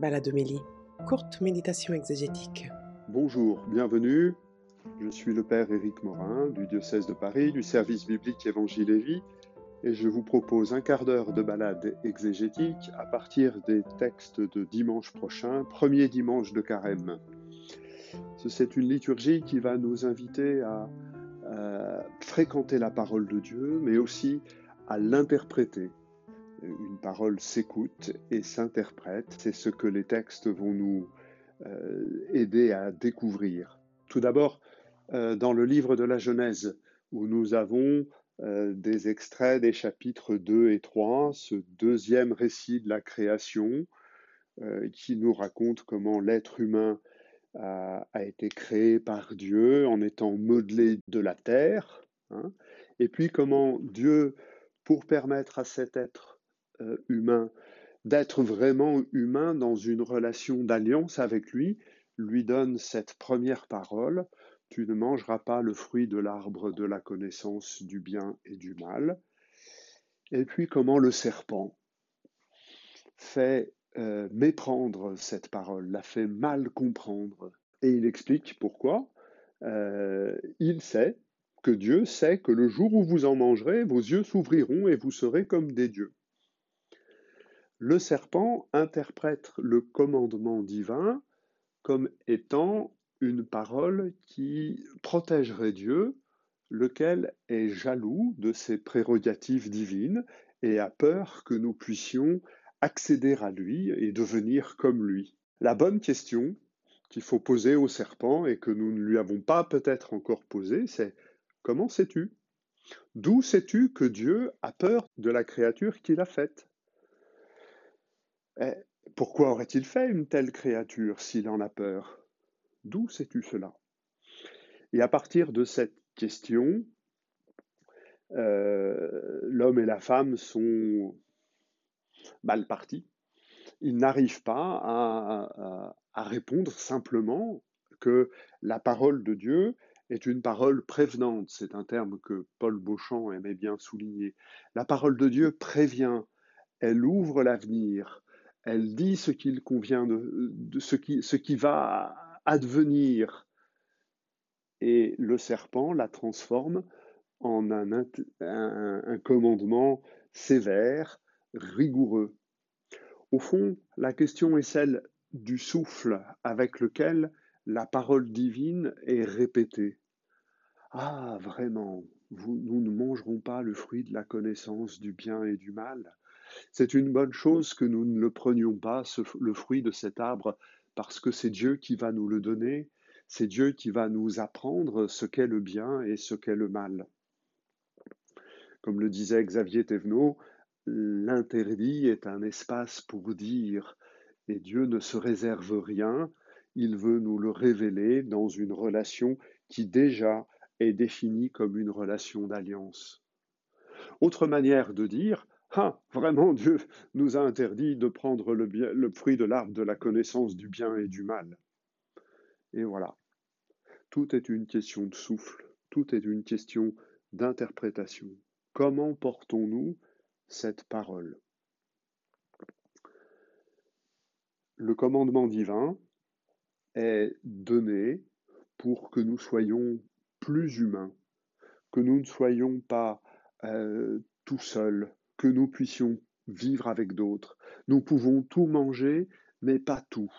Baladomélie, courte méditation exégétique. Bonjour, bienvenue. Je suis le Père Éric Morin du diocèse de Paris, du service biblique Évangile et Vie, et je vous propose un quart d'heure de balade exégétique à partir des textes de dimanche prochain, premier dimanche de carême. C'est une liturgie qui va nous inviter à, à fréquenter la parole de Dieu, mais aussi à l'interpréter une parole s'écoute et s'interprète. C'est ce que les textes vont nous euh, aider à découvrir. Tout d'abord, euh, dans le livre de la Genèse, où nous avons euh, des extraits des chapitres 2 et 3, ce deuxième récit de la création, qui nous raconte comment l'être humain a, été créé par Dieu en étant modelé de la terre, hein, et puis comment Dieu, pour permettre à cet être humain, d'être vraiment humain dans une relation d'alliance avec lui, lui donne cette première parole, tu ne mangeras pas le fruit de l'arbre de la connaissance du bien et du mal. Et puis comment le serpent fait euh, méprendre cette parole, la fait mal comprendre. Et il explique pourquoi. Euh, il sait que Dieu sait que le jour où vous en mangerez, vos yeux s'ouvriront et vous serez comme des dieux. Le serpent interprète le commandement divin comme étant une parole qui protégerait Dieu, lequel est jaloux de ses prérogatives divines et a peur que nous puissions accéder à lui et devenir comme lui. La bonne question qu'il faut poser au serpent et que nous ne lui avons pas peut-être encore posée, c'est comment sais-tu? D'où sais-tu que Dieu a peur de la créature qu'il a faite? Pourquoi aurait-il fait une telle créature s'il en a peur? D'où sais-tu cela? Et à partir de cette question, euh, l'homme et la femme sont mal partis. Ils n'arrivent pas à, à, répondre simplement que la parole de Dieu est une parole prévenante. C'est un terme que Paul Beauchamp aimait bien souligner. La parole de Dieu prévient, elle ouvre l'avenir, elle dit ce qu'il convient de, ce, qui, va advenir. Et le serpent la transforme en un, commandement sévère, rigoureux. Au fond, la question est celle du souffle avec lequel la parole divine est répétée. Ah, vraiment, nous ne mangerons pas le fruit de la connaissance du bien et du mal. C'est une bonne chose que nous ne le prenions pas, le fruit de cet arbre, parce que c'est Dieu qui va nous le donner, c'est Dieu qui va nous apprendre ce qu'est le bien et ce qu'est le mal. Comme le disait Xavier Thévenot, l'interdit est un espace pour dire, et Dieu ne se réserve rien, il veut nous le révéler dans une relation qui déjà est définie comme une relation d'alliance. Autre manière de dire, ah, vraiment, Dieu nous a interdit de prendre le, fruit de l'arbre de la connaissance du bien et du mal. Et voilà. Tout est une question de souffle, tout est une question d'interprétation. Comment portons-nous cette parole? Le commandement divin est donné pour que nous soyons plus humains, que nous ne soyons pas euh, tout seuls, que nous puissions vivre avec d'autres. Nous pouvons tout manger, mais pas tout.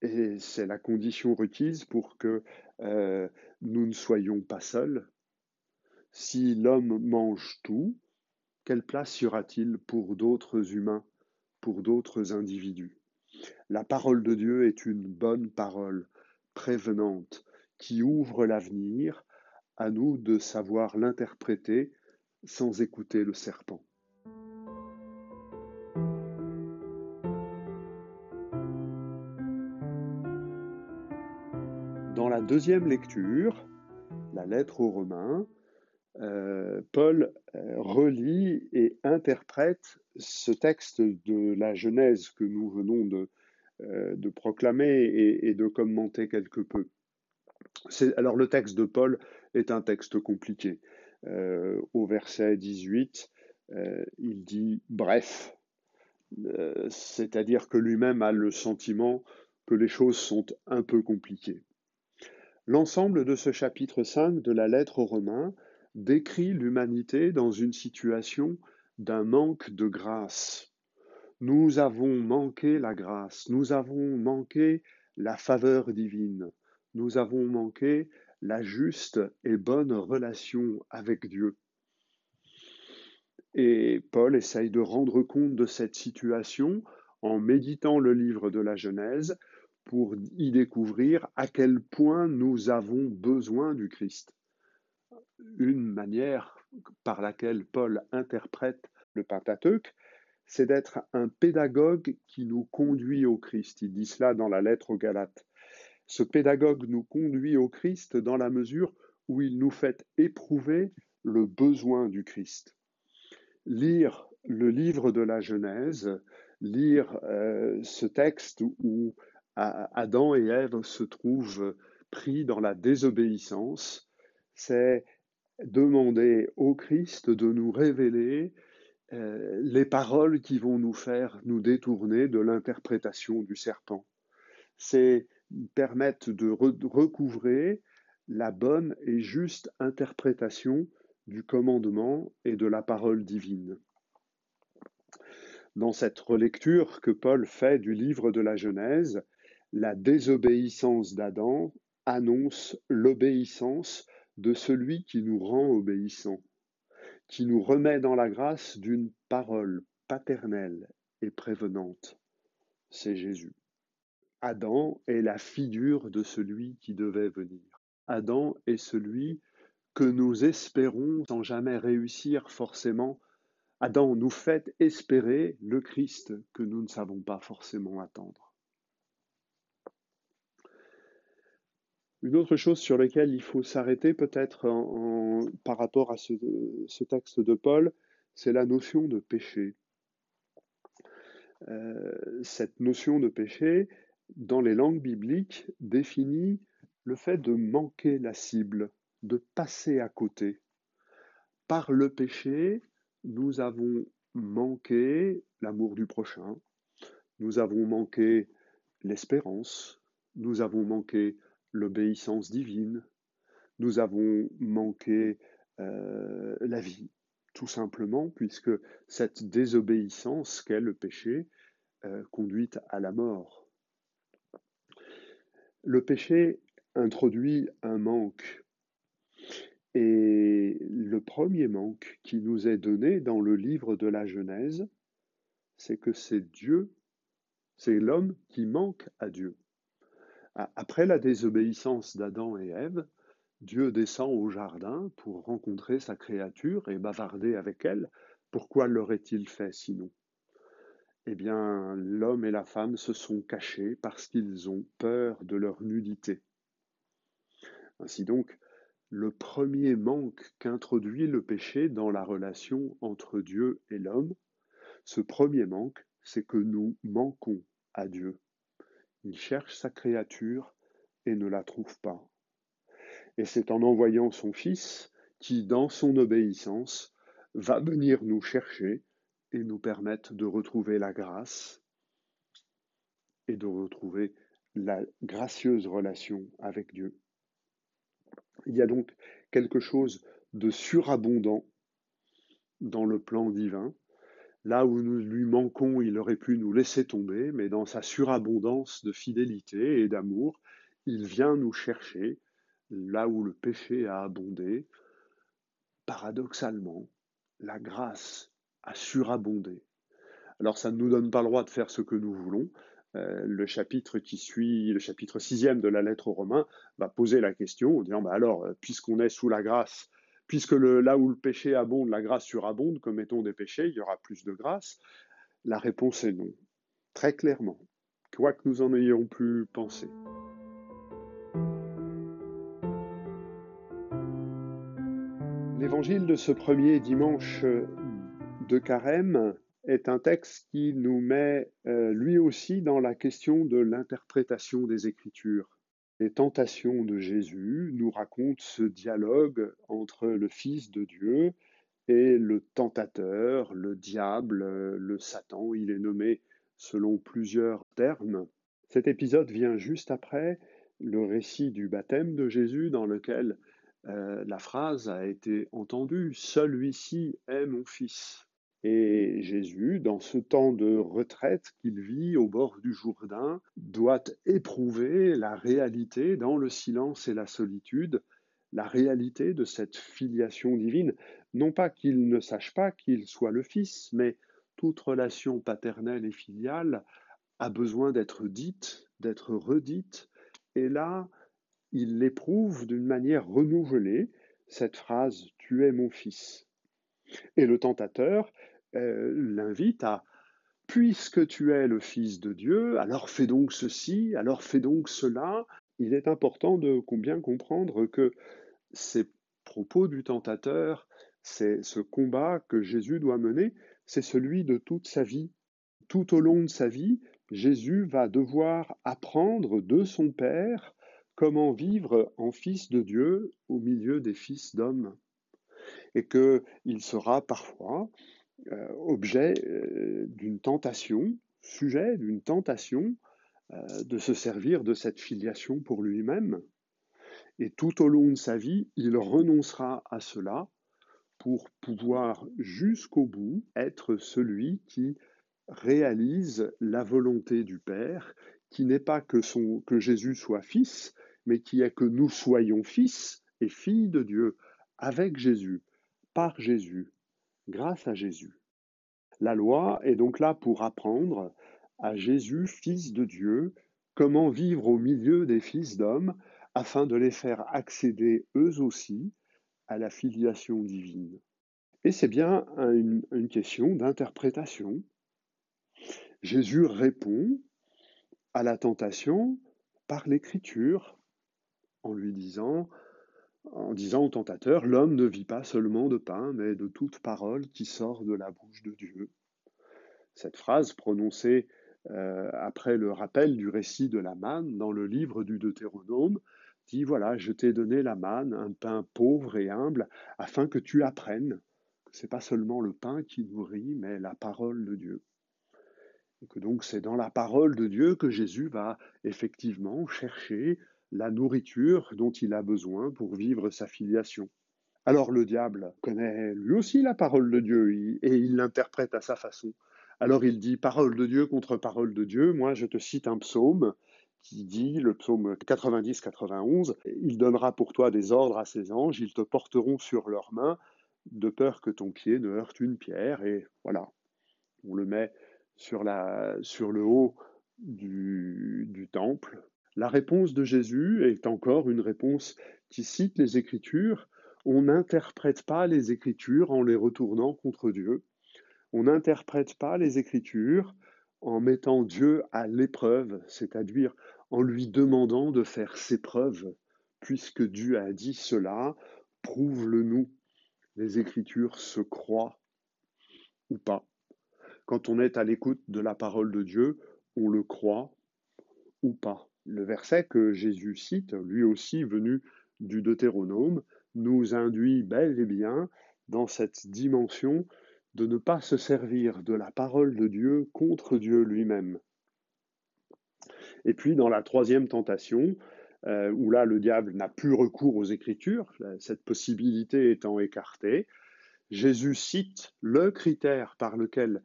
Et c'est la condition requise pour que euh, nous ne soyons pas seuls. Si l'homme mange tout, quelle place y aura-t-il pour d'autres humains, pour d'autres individus? La parole de Dieu est une bonne parole, prévenante, qui ouvre l'avenir, à nous de savoir l'interpréter sans écouter le serpent. Dans la deuxième lecture, la lettre aux Romains, euh, Paul euh, relit et interprète ce texte de la Genèse que nous venons de, euh, proclamer et, de commenter quelque peu. Alors le texte de Paul est un texte compliqué. Euh, au verset 18, euh, il dit bref. euh, c'est-à-dire que lui-même a le sentiment que les choses sont un peu compliquées. L'ensemble de ce chapitre 5 de la lettre aux Romains décrit l'humanité dans une situation d'un manque de grâce. Nous avons manqué la grâce, nous avons manqué la faveur divine, nous avons manqué la juste et bonne relation avec Dieu. Et Paul essaye de rendre compte de cette situation en méditant le livre de la Genèse pour y découvrir à quel point nous avons besoin du Christ. Une manière par laquelle Paul interprète le Pentateuque, c'est d'être un pédagogue qui nous conduit au Christ. Il dit cela dans la lettre aux Galates. Ce pédagogue nous conduit au Christ dans la mesure où il nous fait éprouver le besoin du Christ. Lire le livre de la Genèse, lire euh, ce texte où Adam et Ève se trouvent pris dans la désobéissance, c'est demander au Christ de nous révéler euh, les paroles qui vont nous faire nous détourner de l'interprétation du serpent. C'est permettre de recouvrer la bonne et juste interprétation du commandement et de la parole divine. Dans cette relecture que Paul fait du livre de la Genèse, la désobéissance d'Adam annonce l'obéissance de celui qui nous rend obéissants, qui nous remet dans la grâce d'une parole paternelle et prévenante. C'est Jésus. Adam est la figure de celui qui devait venir. Adam est celui que nous espérons sans jamais réussir forcément. Adam nous fait espérer le Christ que nous ne savons pas forcément attendre. Une autre chose sur laquelle il faut s'arrêter peut-être par rapport à ce, texte de Paul, c'est la notion de péché. Euh, cette notion de péché, dans les langues bibliques, définit le fait de manquer la cible, de passer à côté. Par le péché, nous avons manqué l'amour du prochain, nous avons manqué l'espérance, nous avons manqué l'obéissance divine, nous avons manqué euh, la vie, tout simplement, puisque cette désobéissance qu'est le péché euh, conduit à la mort. Le péché introduit un manque. Et le premier manque qui nous est donné dans le livre de la Genèse, c'est que c'est Dieu, c'est l'homme qui manque à Dieu. Après la désobéissance d'Adam et Ève, Dieu descend au jardin pour rencontrer sa créature et bavarder avec elle. Pourquoi l'aurait-il fait sinon? Eh bien, l'homme et la femme se sont cachés parce qu'ils ont peur de leur nudité. Ainsi donc, le premier manque qu'introduit le péché dans la relation entre Dieu et l'homme, ce premier manque, c'est que nous manquons à Dieu. Il cherche sa créature et ne la trouve pas. Et c'est en envoyant son Fils qui, dans son obéissance, va venir nous chercher et nous permettent de retrouver la grâce et de retrouver la gracieuse relation avec Dieu. Il y a donc quelque chose de surabondant dans le plan divin. Là où nous lui manquons, il aurait pu nous laisser tomber, mais dans sa surabondance de fidélité et d'amour, il vient nous chercher là où le péché a abondé. Paradoxalement, la grâce a surabondé. Alors ça ne nous donne pas le droit de faire ce que nous voulons. Euh, le chapitre qui suit, le chapitre sixième de la lettre aux Romains, va poser la question en disant bah alors, puisqu'on est sous la grâce, puisque là où le péché abonde, la grâce surabonde, commettons des péchés, il y aura plus de grâce. La réponse est non, très clairement, quoi que nous en ayons pu penser. L'évangile de ce premier dimanche de Carême est un texte qui nous met euh, lui aussi dans la question de l'interprétation des Écritures. Les tentations de Jésus nous racontent ce dialogue entre le Fils de Dieu et le tentateur, le diable, le Satan, il est nommé selon plusieurs termes. Cet épisode vient juste après le récit du baptême de Jésus dans lequel euh, la phrase a été entendue Celui-ci est mon fils. Et Jésus, dans ce temps de retraite qu'il vit au bord du Jourdain, doit éprouver la réalité dans le silence et la solitude, la réalité de cette filiation divine. Non pas qu'il ne sache pas qu'il soit le Fils, mais toute relation paternelle et filiale a besoin d'être dite, d'être redite. Et là, il l'éprouve d'une manière renouvelée, cette phrase Tu es mon fils. Et le tentateur l'invite à Puisque tu es le Fils de Dieu, alors fais donc ceci, alors fais donc cela. Il est important de bien comprendre que ces propos du tentateur, c'est ce combat que Jésus doit mener, c'est celui de toute sa vie. Tout au long de sa vie, Jésus va devoir apprendre de son Père comment vivre en fils de Dieu au milieu des fils d'hommes. Et qu'il sera parfois euh, objet euh, d'une tentation, sujet d'une tentation euh, de se servir de cette filiation pour lui-même. Et tout au long de sa vie, il renoncera à cela pour pouvoir jusqu'au bout être celui qui réalise la volonté du Père, qui n'est pas que, que Jésus soit fils, mais qui est que nous soyons fils et filles de Dieu avec Jésus, par Jésus, grâce à Jésus. La loi est donc là pour apprendre à Jésus, fils de Dieu, comment vivre au milieu des fils d'hommes, afin de les faire accéder eux aussi à la filiation divine. Et c'est bien une, une question d'interprétation. Jésus répond à la tentation par l'écriture, en lui disant, en disant au tentateur, l'homme ne vit pas seulement de pain, mais de toute parole qui sort de la bouche de Dieu. Cette phrase prononcée euh, après le rappel du récit de la manne dans le livre du Deutéronome dit voilà, je t'ai donné la manne, un pain pauvre et humble, afin que tu apprennes que c'est pas seulement le pain qui nourrit, mais la parole de Dieu. Et que donc c'est dans la parole de Dieu que Jésus va effectivement chercher la nourriture dont il a besoin pour vivre sa filiation. Alors le diable connaît lui aussi la parole de Dieu et il l'interprète à sa façon. Alors il dit parole de Dieu contre parole de Dieu. Moi je te cite un psaume qui dit, le psaume 90-91, Il donnera pour toi des ordres à ses anges, ils te porteront sur leurs mains, de peur que ton pied ne heurte une pierre. Et voilà, on le met sur, le haut du temple la réponse de Jésus est encore une réponse qui cite les Écritures. On n'interprète pas les Écritures en les retournant contre Dieu. On n'interprète pas les Écritures en mettant Dieu à l'épreuve, c'est-à-dire en lui demandant de faire ses preuves. Puisque Dieu a dit cela, prouve-le nous. Les Écritures se croient ou pas. Quand on est à l'écoute de la parole de Dieu, on le croit ou pas. Le verset que Jésus cite, lui aussi venu du Deutéronome, nous induit bel et bien dans cette dimension de ne pas se servir de la parole de Dieu contre Dieu lui-même. Et puis dans la troisième tentation, euh, où là le diable n'a plus recours aux Écritures, cette possibilité étant écartée, Jésus cite le critère par lequel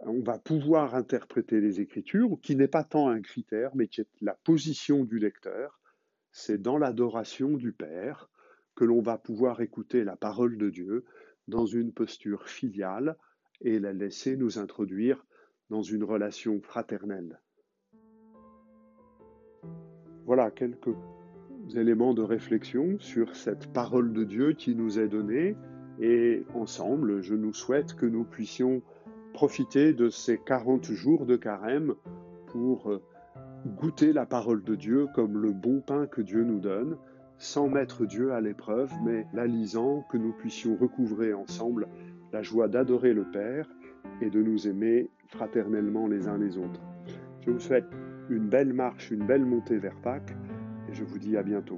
on va pouvoir interpréter les Écritures, qui n'est pas tant un critère, mais qui est la position du lecteur. C'est dans l'adoration du Père que l'on va pouvoir écouter la parole de Dieu dans une posture filiale et la laisser nous introduire dans une relation fraternelle. Voilà quelques éléments de réflexion sur cette parole de Dieu qui nous est donnée et ensemble, je nous souhaite que nous puissions profiter de ces 40 jours de carême pour euh, goûter la parole de Dieu comme le bon pain que Dieu nous donne, sans mettre Dieu à l'épreuve, mais la lisant, que nous puissions recouvrer ensemble la joie d'adorer le Père et de nous aimer fraternellement les uns les autres. Je vous souhaite une belle marche, une belle montée vers Pâques et je vous dis à bientôt.